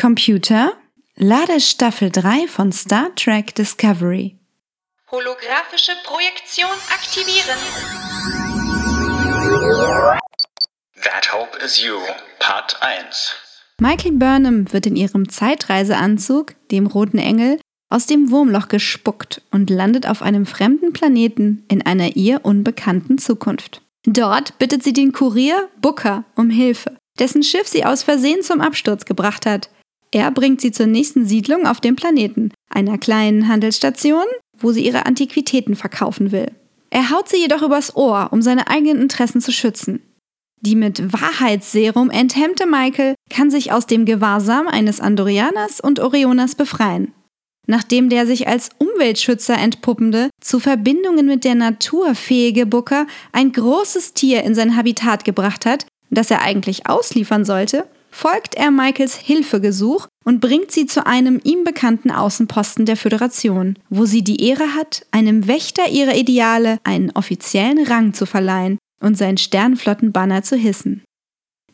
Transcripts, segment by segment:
Computer, lade Staffel 3 von Star Trek Discovery. Holographische Projektion aktivieren. That Hope is You, Part 1. Michael Burnham wird in ihrem Zeitreiseanzug, dem Roten Engel, aus dem Wurmloch gespuckt und landet auf einem fremden Planeten in einer ihr unbekannten Zukunft. Dort bittet sie den Kurier Booker um Hilfe, dessen Schiff sie aus Versehen zum Absturz gebracht hat. Er bringt sie zur nächsten Siedlung auf dem Planeten, einer kleinen Handelsstation, wo sie ihre Antiquitäten verkaufen will. Er haut sie jedoch übers Ohr, um seine eigenen Interessen zu schützen. Die mit Wahrheitsserum enthemmte Michael kann sich aus dem Gewahrsam eines Andorianers und Orioners befreien. Nachdem der sich als Umweltschützer entpuppende, zu Verbindungen mit der Natur fähige Booker ein großes Tier in sein Habitat gebracht hat, das er eigentlich ausliefern sollte, folgt er Michaels Hilfegesuch und bringt sie zu einem ihm bekannten Außenposten der Föderation, wo sie die Ehre hat, einem Wächter ihrer Ideale einen offiziellen Rang zu verleihen und sein Sternflottenbanner zu hissen.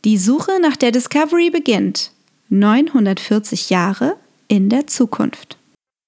Die Suche nach der Discovery beginnt 940 Jahre in der Zukunft.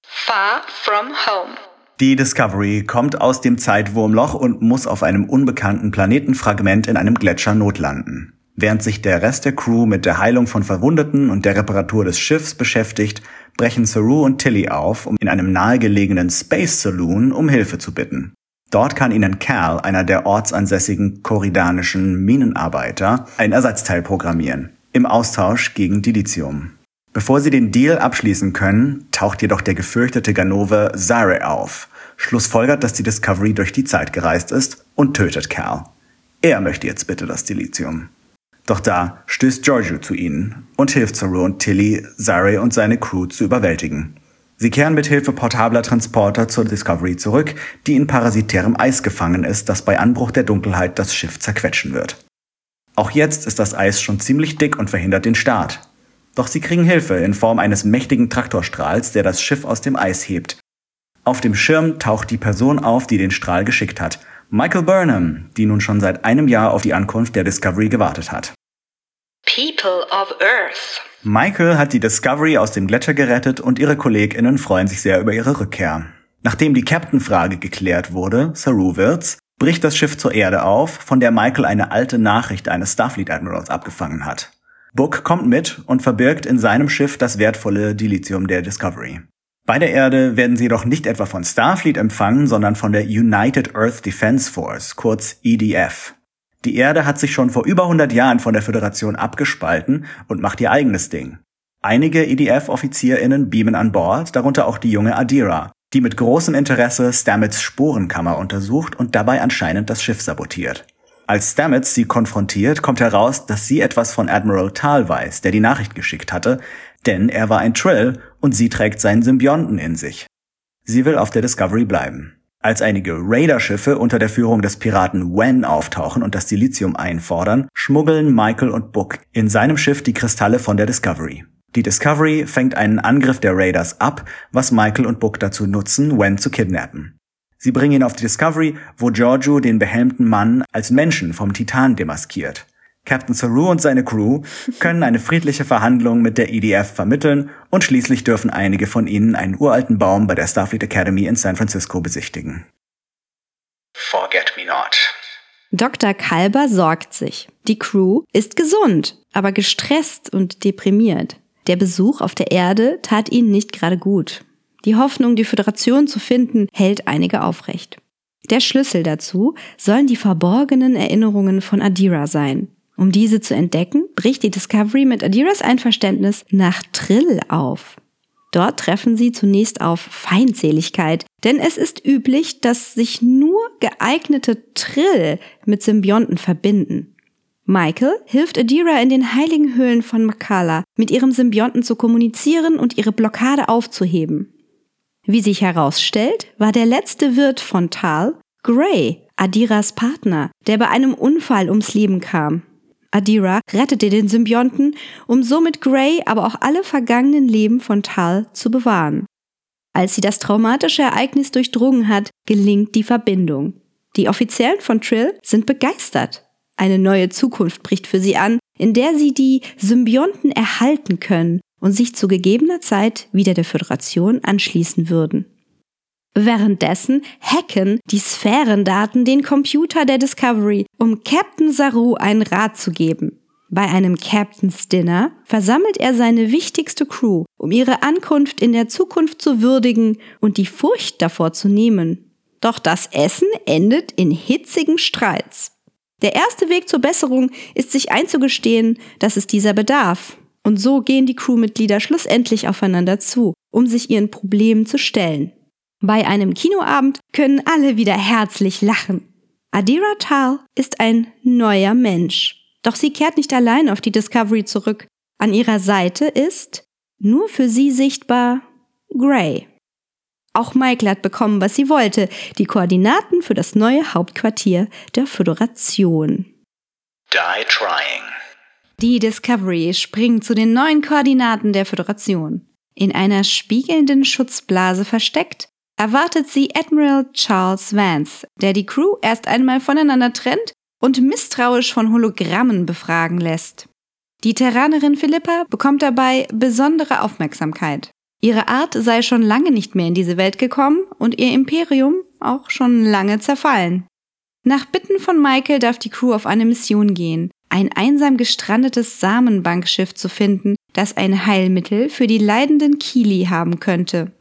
Far from home. Die Discovery kommt aus dem Zeitwurmloch und muss auf einem unbekannten Planetenfragment in einem Gletscher notlanden. Während sich der Rest der Crew mit der Heilung von Verwundeten und der Reparatur des Schiffs beschäftigt, brechen Saru und Tilly auf, um in einem nahegelegenen Space Saloon um Hilfe zu bitten. Dort kann ihnen Cal, einer der ortsansässigen koridanischen Minenarbeiter, ein Ersatzteil programmieren. Im Austausch gegen Dilithium. Bevor sie den Deal abschließen können, taucht jedoch der gefürchtete Ganove Zare auf, schlussfolgert, dass die Discovery durch die Zeit gereist ist und tötet Cal. Er möchte jetzt bitte das Dilithium. Doch da stößt Giorgio zu ihnen und hilft Saru und Tilly, Zare und seine Crew zu überwältigen. Sie kehren mit Hilfe portabler Transporter zur Discovery zurück, die in parasitärem Eis gefangen ist, das bei Anbruch der Dunkelheit das Schiff zerquetschen wird. Auch jetzt ist das Eis schon ziemlich dick und verhindert den Start. Doch sie kriegen Hilfe in Form eines mächtigen Traktorstrahls, der das Schiff aus dem Eis hebt. Auf dem Schirm taucht die Person auf, die den Strahl geschickt hat. Michael Burnham, die nun schon seit einem Jahr auf die Ankunft der Discovery gewartet hat. People of Earth. Michael hat die Discovery aus dem Gletscher gerettet und ihre KollegInnen freuen sich sehr über ihre Rückkehr. Nachdem die Captain-Frage geklärt wurde, Saru wird's, bricht das Schiff zur Erde auf, von der Michael eine alte Nachricht eines Starfleet Admirals abgefangen hat. Book kommt mit und verbirgt in seinem Schiff das wertvolle Dilithium der Discovery. Bei der Erde werden sie jedoch nicht etwa von Starfleet empfangen, sondern von der United Earth Defense Force, kurz EDF. Die Erde hat sich schon vor über 100 Jahren von der Föderation abgespalten und macht ihr eigenes Ding. Einige EDF-OffizierInnen beamen an Bord, darunter auch die junge Adira, die mit großem Interesse Stamets Sporenkammer untersucht und dabei anscheinend das Schiff sabotiert. Als Stamets sie konfrontiert, kommt heraus, dass sie etwas von Admiral Tal weiß, der die Nachricht geschickt hatte, denn er war ein Trill und sie trägt seinen Symbionten in sich. Sie will auf der Discovery bleiben. Als einige Raider-Schiffe unter der Führung des Piraten Wen auftauchen und das Silizium einfordern, schmuggeln Michael und Book in seinem Schiff die Kristalle von der Discovery. Die Discovery fängt einen Angriff der Raiders ab, was Michael und Book dazu nutzen, Wen zu kidnappen. Sie bringen ihn auf die Discovery, wo Giorgio den behelmten Mann als Menschen vom Titan demaskiert. Captain Saru und seine Crew können eine friedliche Verhandlung mit der EDF vermitteln und schließlich dürfen einige von ihnen einen uralten Baum bei der Starfleet Academy in San Francisco besichtigen. Forget me not. Dr. Kalber sorgt sich. Die Crew ist gesund, aber gestresst und deprimiert. Der Besuch auf der Erde tat ihnen nicht gerade gut. Die Hoffnung, die Föderation zu finden, hält einige aufrecht. Der Schlüssel dazu sollen die verborgenen Erinnerungen von Adira sein. Um diese zu entdecken, bricht die Discovery mit Adiras Einverständnis nach Trill auf. Dort treffen sie zunächst auf Feindseligkeit, denn es ist üblich, dass sich nur geeignete Trill mit Symbionten verbinden. Michael hilft Adira in den heiligen Höhlen von Makala, mit ihrem Symbionten zu kommunizieren und ihre Blockade aufzuheben. Wie sich herausstellt, war der letzte Wirt von Tal Gray, Adiras Partner, der bei einem Unfall ums Leben kam. Adira rettete den Symbionten, um somit Gray, aber auch alle vergangenen Leben von Tal zu bewahren. Als sie das traumatische Ereignis durchdrungen hat, gelingt die Verbindung. Die Offiziellen von Trill sind begeistert. Eine neue Zukunft bricht für sie an, in der sie die Symbionten erhalten können und sich zu gegebener Zeit wieder der Föderation anschließen würden. Währenddessen hacken die Sphärendaten den Computer der Discovery, um Captain Saru einen Rat zu geben. Bei einem Captain's Dinner versammelt er seine wichtigste Crew, um ihre Ankunft in der Zukunft zu würdigen und die Furcht davor zu nehmen. Doch das Essen endet in hitzigen Streits. Der erste Weg zur Besserung ist sich einzugestehen, dass es dieser bedarf. Und so gehen die Crewmitglieder schlussendlich aufeinander zu, um sich ihren Problemen zu stellen. Bei einem Kinoabend können alle wieder herzlich lachen. Adira Tal ist ein neuer Mensch. Doch sie kehrt nicht allein auf die Discovery zurück. An ihrer Seite ist, nur für sie sichtbar, Gray. Auch Michael hat bekommen, was sie wollte, die Koordinaten für das neue Hauptquartier der Föderation. Die trying. Die Discovery springt zu den neuen Koordinaten der Föderation. In einer spiegelnden Schutzblase versteckt, erwartet sie Admiral Charles Vance, der die Crew erst einmal voneinander trennt und misstrauisch von Hologrammen befragen lässt. Die Terranerin Philippa bekommt dabei besondere Aufmerksamkeit. Ihre Art sei schon lange nicht mehr in diese Welt gekommen und ihr Imperium auch schon lange zerfallen. Nach Bitten von Michael darf die Crew auf eine Mission gehen, ein einsam gestrandetes Samenbankschiff zu finden, das ein Heilmittel für die leidenden Kili haben könnte.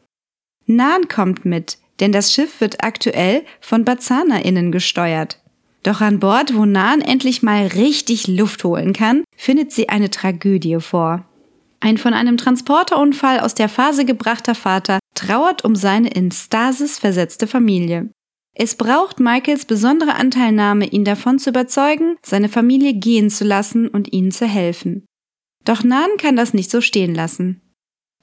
Nan kommt mit, denn das Schiff wird aktuell von BazzanerInnen gesteuert. Doch an Bord, wo Nan endlich mal richtig Luft holen kann, findet sie eine Tragödie vor. Ein von einem Transporterunfall aus der Phase gebrachter Vater trauert um seine in Stasis versetzte Familie. Es braucht Michaels besondere Anteilnahme, ihn davon zu überzeugen, seine Familie gehen zu lassen und ihnen zu helfen. Doch Nan kann das nicht so stehen lassen.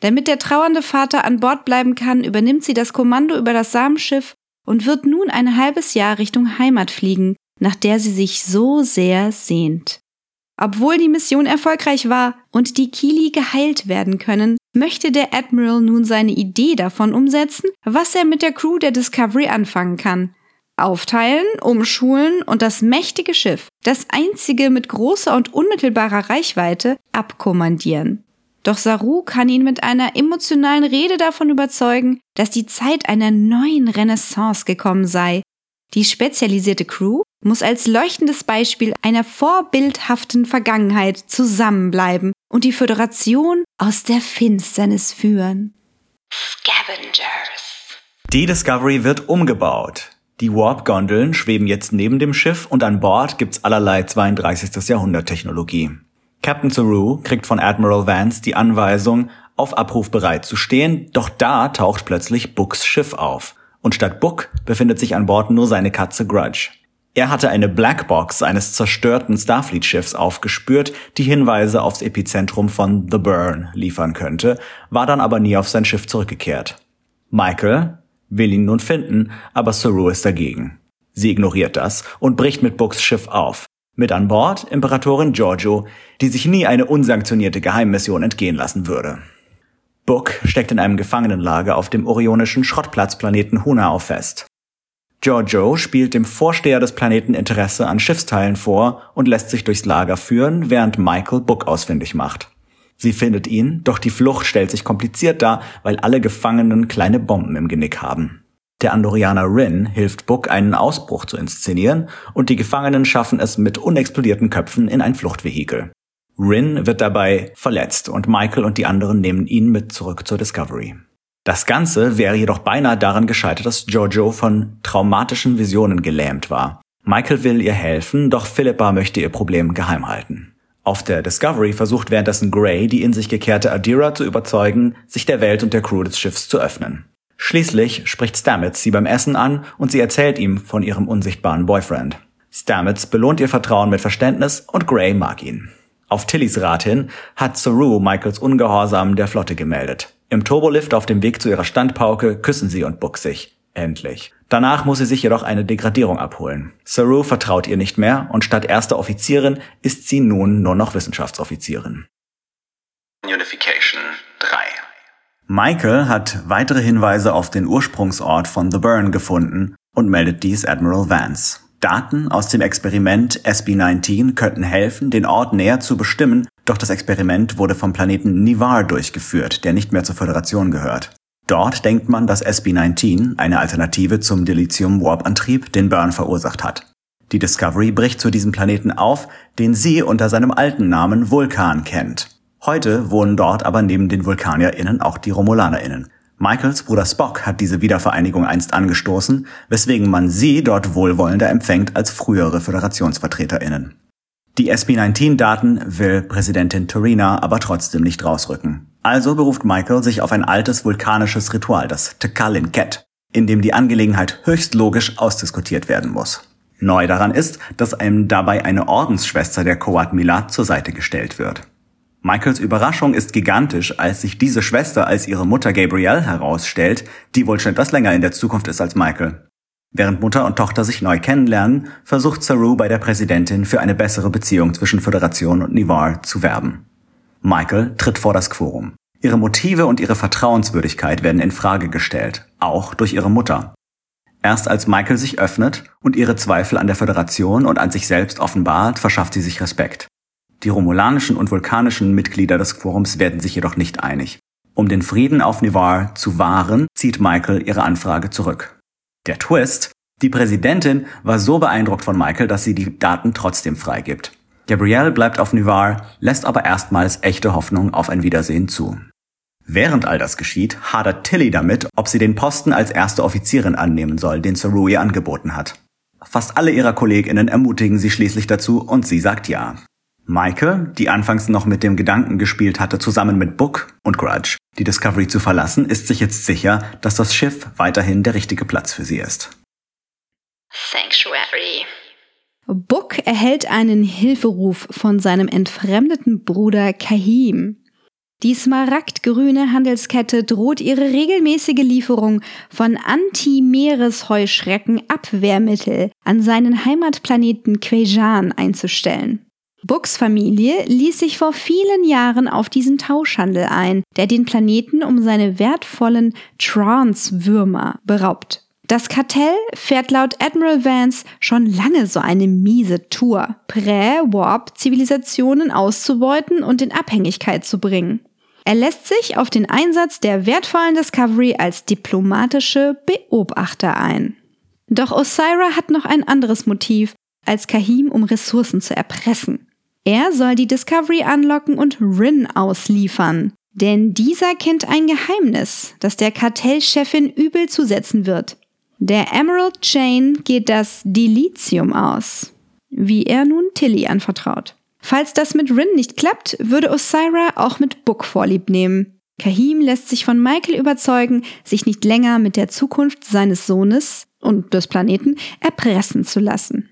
Damit der trauernde Vater an Bord bleiben kann, übernimmt sie das Kommando über das Samenschiff und wird nun ein halbes Jahr Richtung Heimat fliegen, nach der sie sich so sehr sehnt. Obwohl die Mission erfolgreich war und die Kili geheilt werden können, möchte der Admiral nun seine Idee davon umsetzen, was er mit der Crew der Discovery anfangen kann. Aufteilen, umschulen und das mächtige Schiff, das einzige mit großer und unmittelbarer Reichweite, abkommandieren. Doch Saru kann ihn mit einer emotionalen Rede davon überzeugen, dass die Zeit einer neuen Renaissance gekommen sei. Die spezialisierte Crew muss als leuchtendes Beispiel einer vorbildhaften Vergangenheit zusammenbleiben und die Föderation aus der Finsternis führen. Scavengers. Die Discovery wird umgebaut. Die Warp-Gondeln schweben jetzt neben dem Schiff und an Bord gibt's allerlei 32. Jahrhundert-Technologie. Captain Saru kriegt von Admiral Vance die Anweisung, auf Abruf bereit zu stehen, doch da taucht plötzlich Books Schiff auf. Und statt Book befindet sich an Bord nur seine Katze Grudge. Er hatte eine Blackbox eines zerstörten Starfleet-Schiffs aufgespürt, die Hinweise aufs Epizentrum von The Burn liefern könnte, war dann aber nie auf sein Schiff zurückgekehrt. Michael will ihn nun finden, aber Saru ist dagegen. Sie ignoriert das und bricht mit Books Schiff auf. Mit an Bord Imperatorin Giorgio, die sich nie eine unsanktionierte Geheimmission entgehen lassen würde. Book steckt in einem Gefangenenlager auf dem orionischen Schrottplatzplaneten Hunao fest. Giorgio spielt dem Vorsteher des Planeten Interesse an Schiffsteilen vor und lässt sich durchs Lager führen, während Michael Book ausfindig macht. Sie findet ihn, doch die Flucht stellt sich kompliziert dar, weil alle Gefangenen kleine Bomben im Genick haben. Der Andorianer Rin hilft Book, einen Ausbruch zu inszenieren, und die Gefangenen schaffen es mit unexplodierten Köpfen in ein Fluchtvehikel. Rin wird dabei verletzt und Michael und die anderen nehmen ihn mit zurück zur Discovery. Das Ganze wäre jedoch beinahe daran gescheitert, dass Giorgio von traumatischen Visionen gelähmt war. Michael will ihr helfen, doch Philippa möchte ihr Problem geheim halten. Auf der Discovery versucht währenddessen Gray, die in sich gekehrte Adira zu überzeugen, sich der Welt und der Crew des Schiffs zu öffnen. Schließlich spricht Stamets sie beim Essen an und sie erzählt ihm von ihrem unsichtbaren Boyfriend. Stamets belohnt ihr Vertrauen mit Verständnis und Gray mag ihn. Auf Tillys Rat hin hat Saru Michaels Ungehorsam der Flotte gemeldet. Im Turbolift auf dem Weg zu ihrer Standpauke küssen sie und Buck sich. Endlich. Danach muss sie sich jedoch eine Degradierung abholen. Saru vertraut ihr nicht mehr und statt erster Offizierin ist sie nun nur noch Wissenschaftsoffizierin. Unification 3. Michael hat weitere Hinweise auf den Ursprungsort von The Burn gefunden und meldet dies Admiral Vance. Daten aus dem Experiment SB-19 könnten helfen, den Ort näher zu bestimmen, Doch das Experiment wurde vom Planeten Nivar durchgeführt, der nicht mehr zur Föderation gehört. Dort denkt man, dass SB-19, eine Alternative zum Dilithium-Warp-Antrieb, den Burn verursacht hat. Die Discovery bricht zu diesem Planeten auf, den sie unter seinem alten Namen Vulkan kennt. Heute wohnen dort aber neben den VulkanierInnen auch die RomulanerInnen. Michaels Bruder Spock hat diese Wiedervereinigung einst angestoßen, weswegen man sie dort wohlwollender empfängt als frühere FöderationsvertreterInnen. Die SB-19-Daten will Präsidentin Torina aber trotzdem nicht rausrücken. Also beruft Michael sich auf ein altes vulkanisches Ritual, das Tekalin Ket, in dem die Angelegenheit höchst logisch ausdiskutiert werden muss. Neu daran ist, dass einem dabei eine Ordensschwester der Koat Milat zur Seite gestellt wird. Michaels Überraschung ist gigantisch, als sich diese Schwester als ihre Mutter Gabrielle herausstellt, die wohl schon etwas länger in der Zukunft ist als Michael. Während Mutter und Tochter sich neu kennenlernen, versucht Saru bei der Präsidentin für eine bessere Beziehung zwischen Föderation und Nivar zu werben. Michael tritt vor das Quorum. Ihre Motive und ihre Vertrauenswürdigkeit werden in Frage gestellt, auch durch ihre Mutter. Erst als Michael sich öffnet und ihre Zweifel an der Föderation und an sich selbst offenbart, verschafft sie sich Respekt. Die romulanischen und vulkanischen Mitglieder des Quorums werden sich jedoch nicht einig. Um den Frieden auf Nivar zu wahren, zieht Michael ihre Anfrage zurück. Der Twist, die Präsidentin war so beeindruckt von Michael, dass sie die Daten trotzdem freigibt. Gabrielle bleibt auf Nivar, lässt aber erstmals echte Hoffnung auf ein Wiedersehen zu. Während all das geschieht, hadert Tilly damit, ob sie den Posten als erste Offizierin annehmen soll, den Saru ihr angeboten hat. Fast alle ihrer KollegInnen ermutigen sie schließlich dazu und sie sagt ja. Michael, die anfangs noch mit dem Gedanken gespielt hatte, zusammen mit Book und Grudge die Discovery zu verlassen, ist sich jetzt sicher, dass das Schiff weiterhin der richtige Platz für sie ist. Sanctuary. Book erhält einen Hilferuf von seinem entfremdeten Bruder Kahim. Die smaragdgrüne Handelskette droht ihre regelmäßige Lieferung von Anti-Meeresheuschrecken-Abwehrmittel an seinen Heimatplaneten Quejan einzustellen. Books Familie ließ sich vor vielen Jahren auf diesen Tauschhandel ein, der den Planeten um seine wertvollen Trance-Würmer beraubt. Das Kartell fährt laut Admiral Vance schon lange so eine miese Tour, Prä-Warp-Zivilisationen auszubeuten und in Abhängigkeit zu bringen. Er lässt sich auf den Einsatz der wertvollen Discovery als diplomatische Beobachter ein. Doch Osira hat noch ein anderes Motiv, als Kahim um Ressourcen zu erpressen. Er soll die Discovery anlocken und Rin ausliefern. Denn dieser kennt ein Geheimnis, das der Kartellchefin übel zusetzen wird. Der Emerald Chain geht das Dilithium aus, wie er nun Tilly anvertraut. Falls das mit Rin nicht klappt, würde Osira auch mit Book vorlieb nehmen. Kahim lässt sich von Michael überzeugen, sich nicht länger mit der Zukunft seines Sohnes und des Planeten erpressen zu lassen.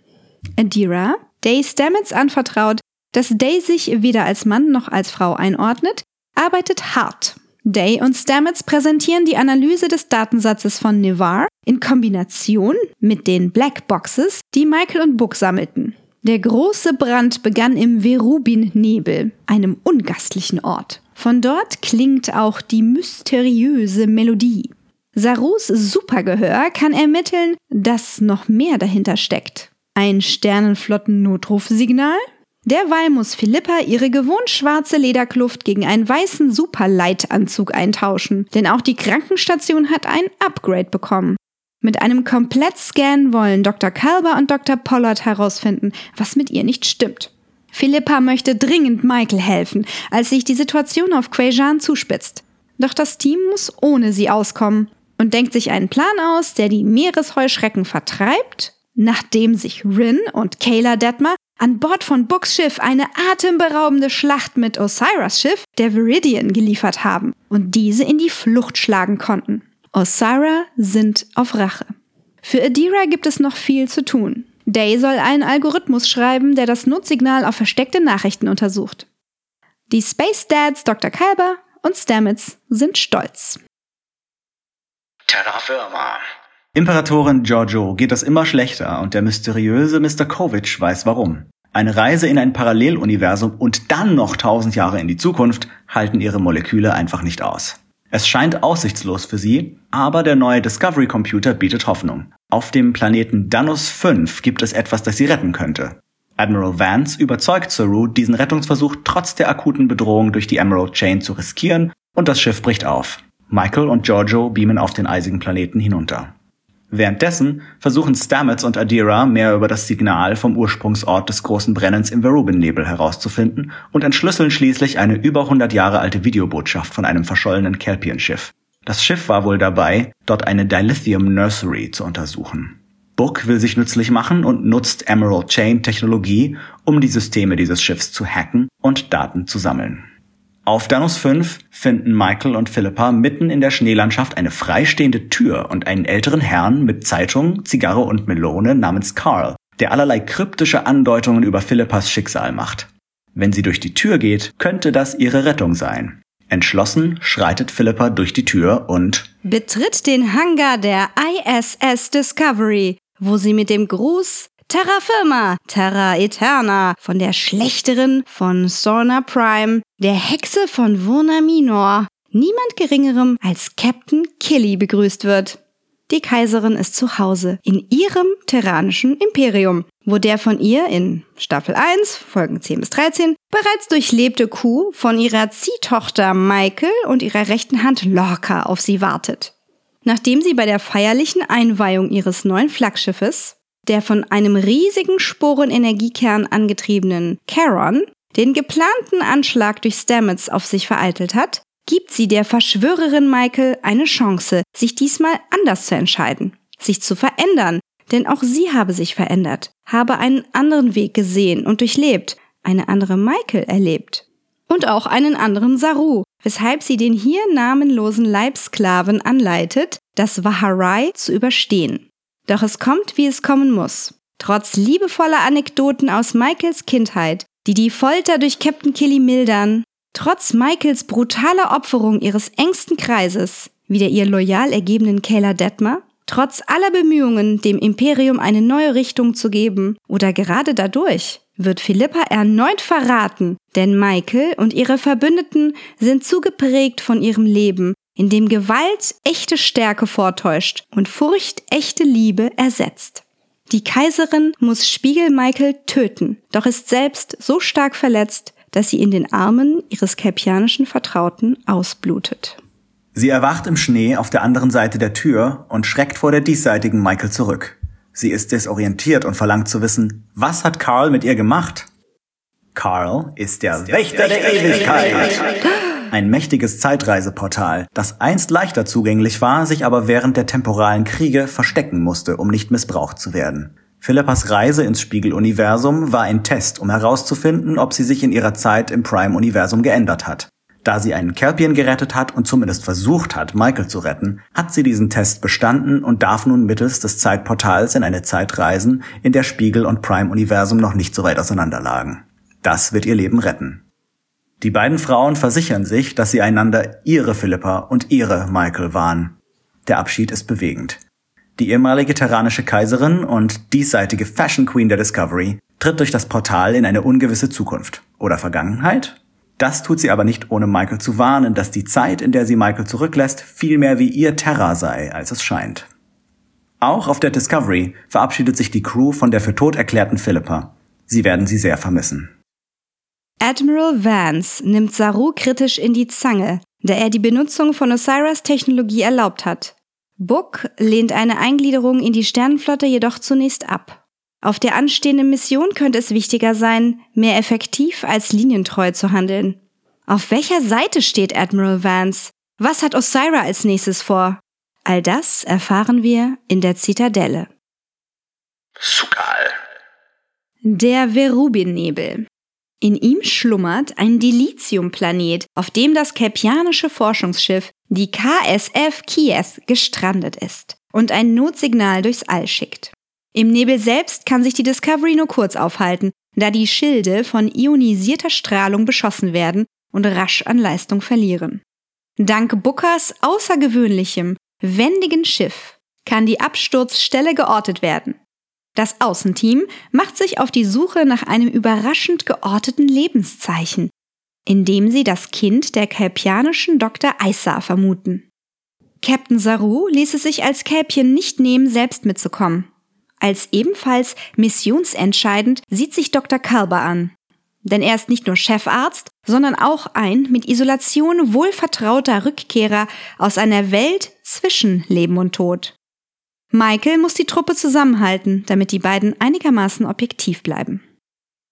Adira, Day Stamets anvertraut, dass Day sich weder als Mann noch als Frau einordnet, arbeitet hart. Day und Stamets präsentieren die Analyse des Datensatzes von Nivar in Kombination mit den Black Boxes, die Michael und Book sammelten. Der große Brand begann im Verubin-Nebel, einem ungastlichen Ort. Von dort klingt auch die mysteriöse Melodie. Sarus Supergehör kann ermitteln, dass noch mehr dahinter steckt. Ein Sternenflotten-Notrufsignal? Derweil muss Philippa ihre gewohnt schwarze Lederkluft gegen einen weißen Superlight-Anzug eintauschen, denn auch die Krankenstation hat ein Upgrade bekommen. Mit einem Komplettscan wollen Dr. Kalber und Dr. Pollard herausfinden, was mit ihr nicht stimmt. Philippa möchte dringend Michael helfen, als sich die Situation auf Quajan zuspitzt. Doch das Team muss ohne sie auskommen und denkt sich einen Plan aus, der die Meeresheuschrecken vertreibt, nachdem sich Rin und Kayla Detmer an Bord von Books Schiff eine atemberaubende Schlacht mit Osiris Schiff, der Viridian, geliefert haben und diese in die Flucht schlagen konnten. Osira sind auf Rache. Für Adira gibt es noch viel zu tun. Day soll einen Algorithmus schreiben, der das Notsignal auf versteckte Nachrichten untersucht. Die Space Dads Dr. Kalber und Stamets sind stolz. Terra Firma. Imperatorin Giorgio geht es immer schlechter und der mysteriöse Mr. Kovic weiß warum. Eine Reise in ein Paralleluniversum und dann noch tausend Jahre in die Zukunft halten ihre Moleküle einfach nicht aus. Es scheint aussichtslos für sie, aber der neue Discovery Computer bietet Hoffnung. Auf dem Planeten Danus 5 gibt es etwas, das sie retten könnte. Admiral Vance überzeugt Saru, diesen Rettungsversuch trotz der akuten Bedrohung durch die Emerald Chain zu riskieren und das Schiff bricht auf. Michael und Giorgio beamen auf den eisigen Planeten hinunter. Währenddessen versuchen Stamets und Adira mehr über das Signal vom Ursprungsort des großen Brennens im Verubin-Nebel herauszufinden und entschlüsseln schließlich eine über 100 Jahre alte Videobotschaft von einem verschollenen Kelpien-Schiff. Das Schiff war wohl dabei, dort eine Dilithium Nursery zu untersuchen. Book will sich nützlich machen und nutzt Emerald Chain Technologie, um die Systeme dieses Schiffs zu hacken und Daten zu sammeln. Auf Danus 5 finden Michael und Philippa mitten in der Schneelandschaft eine freistehende Tür und einen älteren Herrn mit Zeitung, Zigarre und Melone namens Carl, der allerlei kryptische Andeutungen über Philippas Schicksal macht. Wenn sie durch die Tür geht, könnte das ihre Rettung sein. Entschlossen schreitet Philippa durch die Tür und betritt den Hangar der ISS Discovery, wo sie mit dem Gruß Terra Firma, Terra Eterna, von der Schlechterin von Sorna Prime, der Hexe von Vurna Minor, niemand geringerem als Captain Killy begrüßt wird. Die Kaiserin ist zu Hause in ihrem terranischen Imperium, wo der von ihr in Staffel 1, Folgen 10 bis 13, bereits durchlebte Kuh von ihrer Ziehtochter Michael und ihrer rechten Hand Lorca auf sie wartet. Nachdem sie bei der feierlichen Einweihung ihres neuen Flaggschiffes der von einem riesigen Sporenenergiekern angetriebenen Charon den geplanten Anschlag durch Stamets auf sich vereitelt hat, gibt sie der Verschwörerin Michael eine Chance, sich diesmal anders zu entscheiden, sich zu verändern, denn auch sie habe sich verändert, habe einen anderen Weg gesehen und durchlebt, eine andere Michael erlebt. Und auch einen anderen Saru, weshalb sie den hier namenlosen Leibsklaven anleitet, das Vaharai zu überstehen. Doch es kommt, wie es kommen muss. Trotz liebevoller Anekdoten aus Michaels Kindheit, die die Folter durch Captain Killy mildern, trotz Michaels brutaler Opferung ihres engsten Kreises, wie der ihr loyal ergebenen Kayla Detmer, trotz aller Bemühungen, dem Imperium eine neue Richtung zu geben, oder gerade dadurch, wird Philippa erneut verraten, denn Michael und ihre Verbündeten sind zu geprägt von ihrem Leben in dem Gewalt echte Stärke vortäuscht und Furcht echte Liebe ersetzt. Die Kaiserin muss Spiegel Michael töten, doch ist selbst so stark verletzt, dass sie in den Armen ihres kelpianischen Vertrauten ausblutet. Sie erwacht im Schnee auf der anderen Seite der Tür und schreckt vor der diesseitigen Michael zurück. Sie ist desorientiert und verlangt zu wissen, was hat Carl mit ihr gemacht? Carl ist der, ist der Wächter, Wächter der, der Ewigkeit. Ewigkeit ein mächtiges Zeitreiseportal, das einst leichter zugänglich war, sich aber während der temporalen Kriege verstecken musste, um nicht missbraucht zu werden. Philippas Reise ins Spiegeluniversum war ein Test, um herauszufinden, ob sie sich in ihrer Zeit im Prime-Universum geändert hat. Da sie einen Kelpien gerettet hat und zumindest versucht hat, Michael zu retten, hat sie diesen Test bestanden und darf nun mittels des Zeitportals in eine Zeit reisen, in der Spiegel und Prime-Universum noch nicht so weit auseinanderlagen. Das wird ihr Leben retten. Die beiden Frauen versichern sich, dass sie einander ihre Philippa und ihre Michael waren. Der Abschied ist bewegend. Die ehemalige terranische Kaiserin und diesseitige Fashion Queen der Discovery tritt durch das Portal in eine ungewisse Zukunft oder Vergangenheit. Das tut sie aber nicht ohne Michael zu warnen, dass die Zeit, in der sie Michael zurücklässt, viel mehr wie ihr Terra sei, als es scheint. Auch auf der Discovery verabschiedet sich die Crew von der für tot erklärten Philippa. Sie werden sie sehr vermissen. Admiral Vance nimmt Saru kritisch in die Zange, da er die Benutzung von Osiris Technologie erlaubt hat. Book lehnt eine Eingliederung in die Sternenflotte jedoch zunächst ab. Auf der anstehenden Mission könnte es wichtiger sein, mehr effektiv als linientreu zu handeln. Auf welcher Seite steht Admiral Vance? Was hat Osira als nächstes vor? All das erfahren wir in der Zitadelle. Sukal. Der Verubin-Nebel. In ihm schlummert ein Dilithium-Planet, auf dem das kelpianische Forschungsschiff, die KSF Kiev, gestrandet ist und ein Notsignal durchs All schickt. Im Nebel selbst kann sich die Discovery nur kurz aufhalten, da die Schilde von ionisierter Strahlung beschossen werden und rasch an Leistung verlieren. Dank Bookers außergewöhnlichem, wendigen Schiff kann die Absturzstelle geortet werden. Das Außenteam macht sich auf die Suche nach einem überraschend georteten Lebenszeichen, indem sie das Kind der kelpianischen Dr. Aissa vermuten. Captain Saru ließ es sich als Kälbchen nicht nehmen, selbst mitzukommen. Als ebenfalls missionsentscheidend sieht sich Dr. Kalber an. Denn er ist nicht nur Chefarzt, sondern auch ein mit Isolation wohlvertrauter Rückkehrer aus einer Welt zwischen Leben und Tod. Michael muss die Truppe zusammenhalten, damit die beiden einigermaßen objektiv bleiben.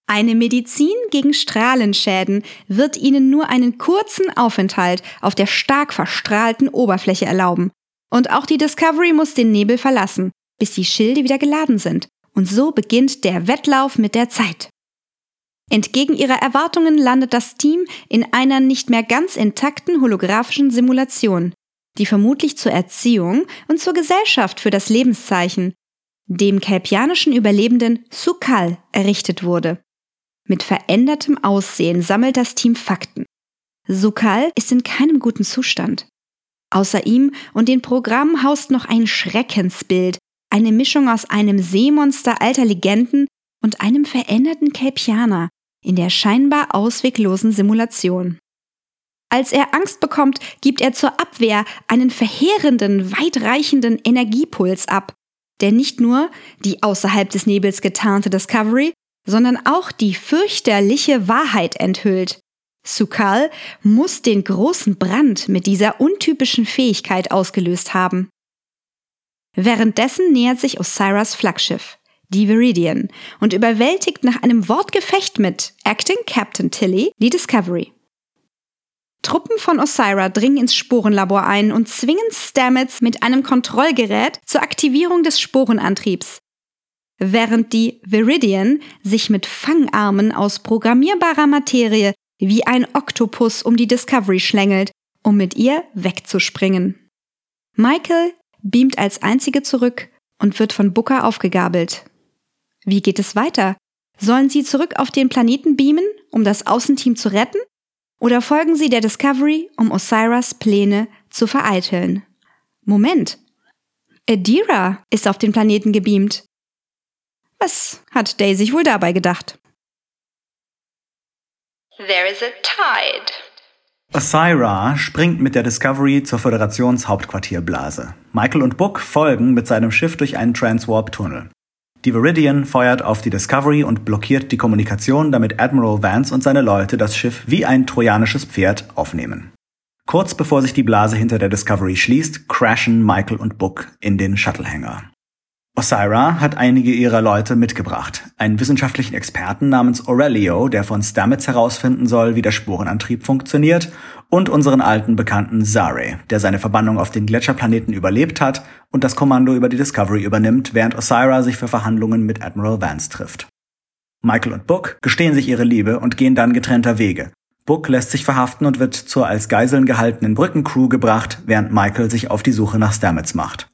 Eine Medizin gegen Strahlenschäden wird ihnen nur einen kurzen Aufenthalt auf der stark verstrahlten Oberfläche erlauben. Und auch die Discovery muss den Nebel verlassen, bis die Schilde wieder geladen sind. Und so beginnt der Wettlauf mit der Zeit. Entgegen ihrer Erwartungen landet das Team in einer nicht mehr ganz intakten holographischen Simulation, die vermutlich zur Erziehung und zur Gesellschaft für das Lebenszeichen, dem kelpianischen Überlebenden Sukal, errichtet wurde. Mit verändertem Aussehen sammelt das Team Fakten. Sukal ist in keinem guten Zustand. Außer ihm und den Programmen haust noch ein Schreckensbild, eine Mischung aus einem Seemonster alter Legenden und einem veränderten Kelpianer in der scheinbar ausweglosen Simulation. Als er Angst bekommt, gibt er zur Abwehr einen verheerenden, weitreichenden Energiepuls ab, der nicht nur die außerhalb des Nebels getarnte Discovery, sondern auch die fürchterliche Wahrheit enthüllt. Sukal muss den großen Brand mit dieser untypischen Fähigkeit ausgelöst haben. Währenddessen nähert sich Osiris Flaggschiff, die Viridian, und überwältigt nach einem Wortgefecht mit Acting Captain Tilly die Discovery. Truppen von Osira dringen ins Sporenlabor ein und zwingen Stamets mit einem Kontrollgerät zur Aktivierung des Sporenantriebs, während die Viridian sich mit Fangarmen aus programmierbarer Materie wie ein Oktopus um die Discovery schlängelt, um mit ihr wegzuspringen. Michael beamt als einzige zurück und wird von Booker aufgegabelt. Wie geht es weiter? Sollen sie zurück auf den Planeten beamen, um das Außenteam zu retten? Oder folgen sie der Discovery, um Osiris Pläne zu vereiteln? Moment. Adira ist auf den Planeten gebeamt. Was hat Day sich wohl dabei gedacht? There is a tide. Osira springt mit der Discovery zur Föderationshauptquartierblase. Michael und Book folgen mit seinem Schiff durch einen Transwarp-Tunnel. Die Viridian feuert auf die Discovery und blockiert die Kommunikation, damit Admiral Vance und seine Leute das Schiff wie ein trojanisches Pferd aufnehmen. Kurz bevor sich die Blase hinter der Discovery schließt, crashen Michael und Book in den Shuttlehanger. Osira hat einige ihrer Leute mitgebracht. Einen wissenschaftlichen Experten namens Aurelio, der von Stamets herausfinden soll, wie der Spurenantrieb funktioniert, und unseren alten Bekannten Zare, der seine Verbannung auf den Gletscherplaneten überlebt hat und das Kommando über die Discovery übernimmt, während Osira sich für Verhandlungen mit Admiral Vance trifft. Michael und Book gestehen sich ihre Liebe und gehen dann getrennter Wege. Book lässt sich verhaften und wird zur als Geiseln gehaltenen Brückencrew gebracht, während Michael sich auf die Suche nach Stamets macht.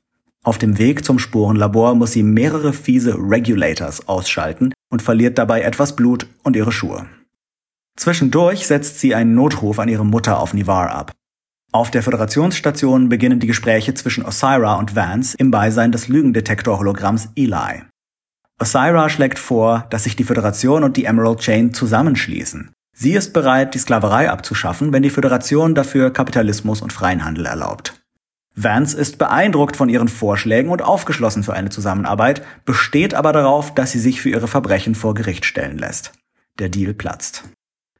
Auf dem Weg zum Sporenlabor muss sie mehrere fiese Regulators ausschalten und verliert dabei etwas Blut und ihre Schuhe. Zwischendurch setzt sie einen Notruf an ihre Mutter auf Nivar ab. Auf der Föderationsstation beginnen die Gespräche zwischen Osira und Vance im Beisein des Lügendetektor-Hologramms Eli. Osira schlägt vor, dass sich die Föderation und die Emerald Chain zusammenschließen. Sie ist bereit, die Sklaverei abzuschaffen, wenn die Föderation dafür Kapitalismus und freien Handel erlaubt. Vance ist beeindruckt von ihren Vorschlägen und aufgeschlossen für eine Zusammenarbeit, besteht aber darauf, dass sie sich für ihre Verbrechen vor Gericht stellen lässt. Der Deal platzt.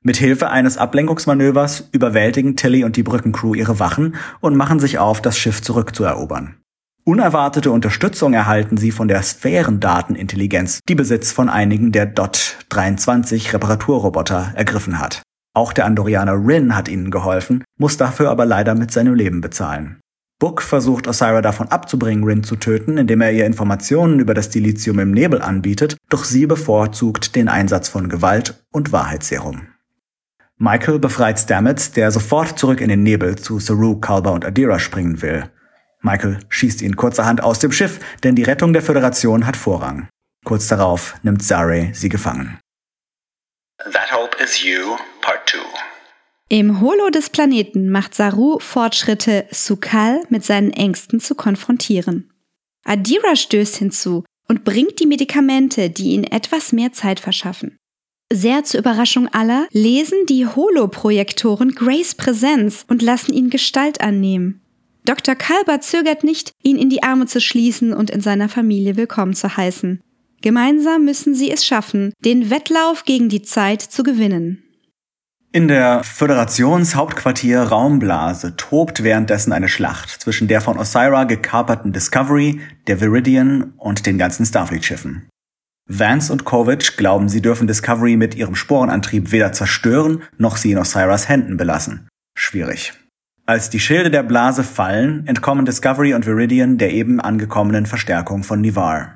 Mit Hilfe eines Ablenkungsmanövers überwältigen Tilly und die Brückencrew ihre Wachen und machen sich auf, das Schiff zurückzuerobern. Unerwartete Unterstützung erhalten sie von der Sphärendatenintelligenz, die Besitz von einigen der DOT 23 Reparaturroboter ergriffen hat. Auch der Andorianer Rin hat ihnen geholfen, muss dafür aber leider mit seinem Leben bezahlen. Book versucht Osira davon abzubringen, Rin zu töten, indem er ihr Informationen über das Dilithium im Nebel anbietet, doch sie bevorzugt den Einsatz von Gewalt und Wahrheitsserum. Michael befreit Stamets, der sofort zurück in den Nebel zu Saru, Kalba und Adira springen will. Michael schießt ihn kurzerhand aus dem Schiff, denn die Rettung der Föderation hat Vorrang. Kurz darauf nimmt Zare sie gefangen. That Hope Is You, Part 2. Im Holo des Planeten macht Saru Fortschritte, Sukal mit seinen Ängsten zu konfrontieren. Adira stößt hinzu und bringt die Medikamente, die ihnen etwas mehr Zeit verschaffen. Sehr zur Überraschung aller lesen die Holo-Projektoren Grace Präsenz und lassen ihn Gestalt annehmen. Dr. Kalber zögert nicht, ihn in die Arme zu schließen und in seiner Familie willkommen zu heißen. Gemeinsam müssen sie es schaffen, den Wettlauf gegen die Zeit zu gewinnen. In der Föderationshauptquartier Raumblase tobt währenddessen eine Schlacht zwischen der von Osira gekaperten Discovery, der Viridian und den ganzen Starfleet-Schiffen. Vance und Kovic glauben, sie dürfen Discovery mit ihrem Sporenantrieb weder zerstören, noch sie in Osiris Händen belassen. Schwierig. Als die Schilde der Blase fallen, entkommen Discovery und Viridian der eben angekommenen Verstärkung von Nivar.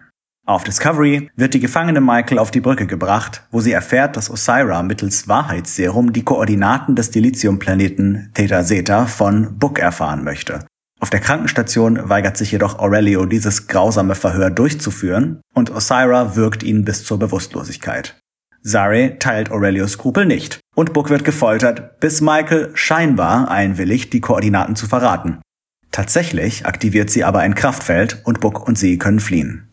Auf Discovery wird die gefangene Michael auf die Brücke gebracht, wo sie erfährt, dass Osira mittels Wahrheitsserum die Koordinaten des Dilithiumplaneten Theta Zeta von Book erfahren möchte. Auf der Krankenstation weigert sich jedoch Aurelio, dieses grausame Verhör durchzuführen, und Osira wirkt ihn bis zur Bewusstlosigkeit. Zare teilt Aurelios Skrupel nicht, und Book wird gefoltert, bis Michael scheinbar einwilligt, die Koordinaten zu verraten. Tatsächlich aktiviert sie aber ein Kraftfeld und Book und sie können fliehen.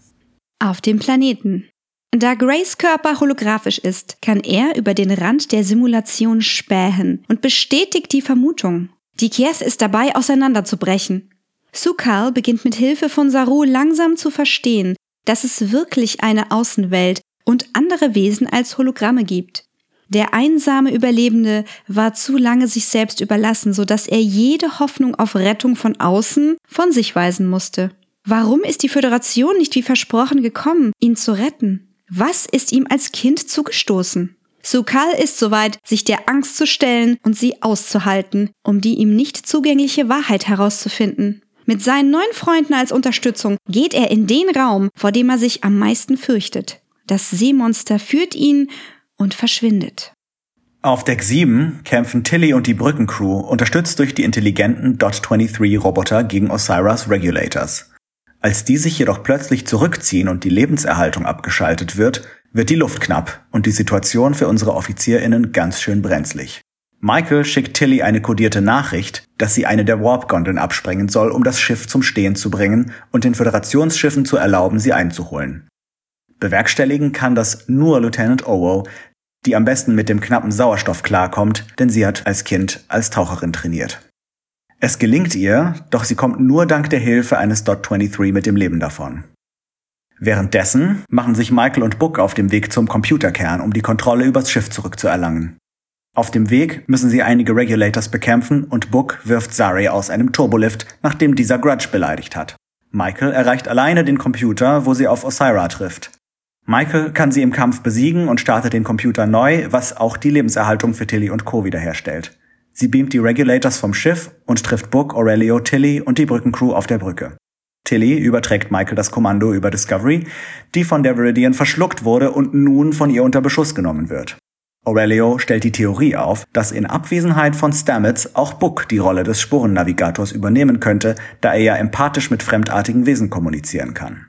Auf dem Planeten. Da Grace Körper holographisch ist, kann er über den Rand der Simulation spähen und bestätigt die Vermutung. Die Kies ist dabei auseinanderzubrechen. Sukal beginnt mit Hilfe von Saru langsam zu verstehen, dass es wirklich eine Außenwelt und andere Wesen als Hologramme gibt. Der einsame Überlebende war zu lange sich selbst überlassen, so dass er jede Hoffnung auf Rettung von außen von sich weisen musste. Warum ist die Föderation nicht wie versprochen gekommen, ihn zu retten? Was ist ihm als Kind zugestoßen? Sukal ist soweit, sich der Angst zu stellen und sie auszuhalten, um die ihm nicht zugängliche Wahrheit herauszufinden. Mit seinen neuen Freunden als Unterstützung geht er in den Raum, vor dem er sich am meisten fürchtet. Das Seemonster führt ihn und verschwindet. Auf Deck 7 kämpfen Tilly und die Brückencrew, unterstützt durch die intelligenten Dot-23-Roboter gegen Osiris Regulators. Als die sich jedoch plötzlich zurückziehen und die Lebenserhaltung abgeschaltet wird, wird die Luft knapp und die Situation für unsere OffizierInnen ganz schön brenzlig. Michael schickt Tilly eine kodierte Nachricht, dass sie eine der Warp-Gondeln absprengen soll, um das Schiff zum Stehen zu bringen und den Föderationsschiffen zu erlauben, sie einzuholen. Bewerkstelligen kann das nur Lieutenant Owo, die am besten mit dem knappen Sauerstoff klarkommt, denn sie hat als Kind als Taucherin trainiert. Es gelingt ihr, doch sie kommt nur dank der Hilfe eines Dot 23 mit dem Leben davon. Währenddessen machen sich Michael und Book auf dem Weg zum Computerkern, um die Kontrolle übers Schiff zurückzuerlangen. Auf dem Weg müssen sie einige Regulators bekämpfen und Book wirft Zari aus einem Turbolift, nachdem dieser Grudge beleidigt hat. Michael erreicht alleine den Computer, wo sie auf Osira trifft. Michael kann sie im Kampf besiegen und startet den Computer neu, was auch die Lebenserhaltung für Tilly und Co. wiederherstellt. Sie beamt die Regulators vom Schiff und trifft Book, Aurelio, Tilly und die Brückencrew auf der Brücke. Tilly überträgt Michael das Kommando über Discovery, die von der Viridian verschluckt wurde und nun von ihr unter Beschuss genommen wird. Aurelio stellt die Theorie auf, dass in Abwesenheit von Stamets auch Book die Rolle des Spurennavigators übernehmen könnte, da er ja empathisch mit fremdartigen Wesen kommunizieren kann.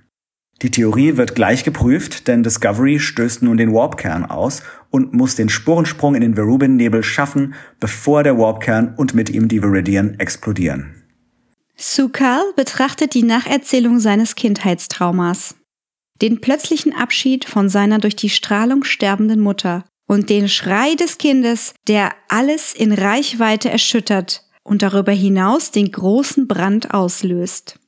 Die Theorie wird gleich geprüft, denn Discovery stößt nun den Warpkern aus und muss den Spurensprung in den Verubin-Nebel schaffen, bevor der Warpkern und mit ihm die Viridian explodieren. Sukal betrachtet die Nacherzählung seines Kindheitstraumas. Den plötzlichen Abschied von seiner durch die Strahlung sterbenden Mutter und den Schrei des Kindes, der alles in Reichweite erschüttert und darüber hinaus den großen Brand auslöst.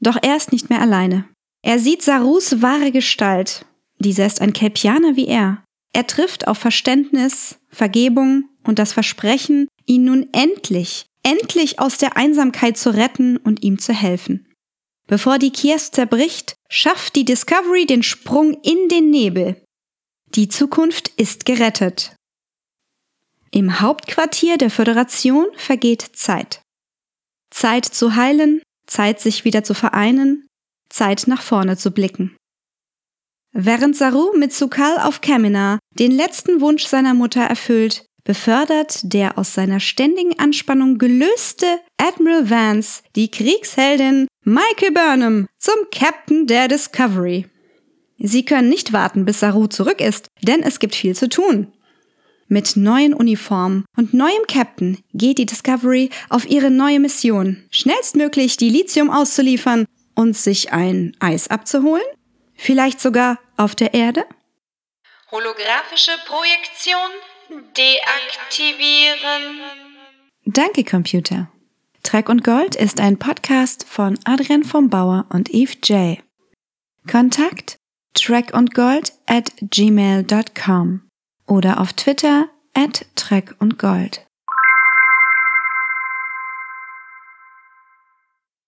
Doch er ist nicht mehr alleine. Er sieht Sarus wahre Gestalt. Dieser ist ein Kelpianer wie er. Er trifft auf Verständnis, Vergebung und das Versprechen, ihn nun endlich, endlich aus der Einsamkeit zu retten und ihm zu helfen. Bevor die Kies zerbricht, schafft die Discovery den Sprung in den Nebel. Die Zukunft ist gerettet. Im Hauptquartier der Föderation vergeht Zeit. Zeit zu heilen, Zeit sich wieder zu vereinen, Zeit nach vorne zu blicken. Während Saru mit Sukal auf Kamina den letzten Wunsch seiner Mutter erfüllt, befördert der aus seiner ständigen Anspannung gelöste Admiral Vance die Kriegsheldin Michael Burnham zum Captain der Discovery. Sie können nicht warten, bis Saru zurück ist, denn es gibt viel zu tun. Mit neuen Uniformen und neuem Captain geht die Discovery auf ihre neue Mission, schnellstmöglich die Lithium auszuliefern und sich ein Eis abzuholen? Vielleicht sogar auf der Erde? Holographische Projektion deaktivieren. Danke, Computer. Treck und Gold ist ein Podcast von Adrian vom Bauer und Eve J. Kontakt trackundgold at gmail.com oder auf Twitter at Treck und Gold.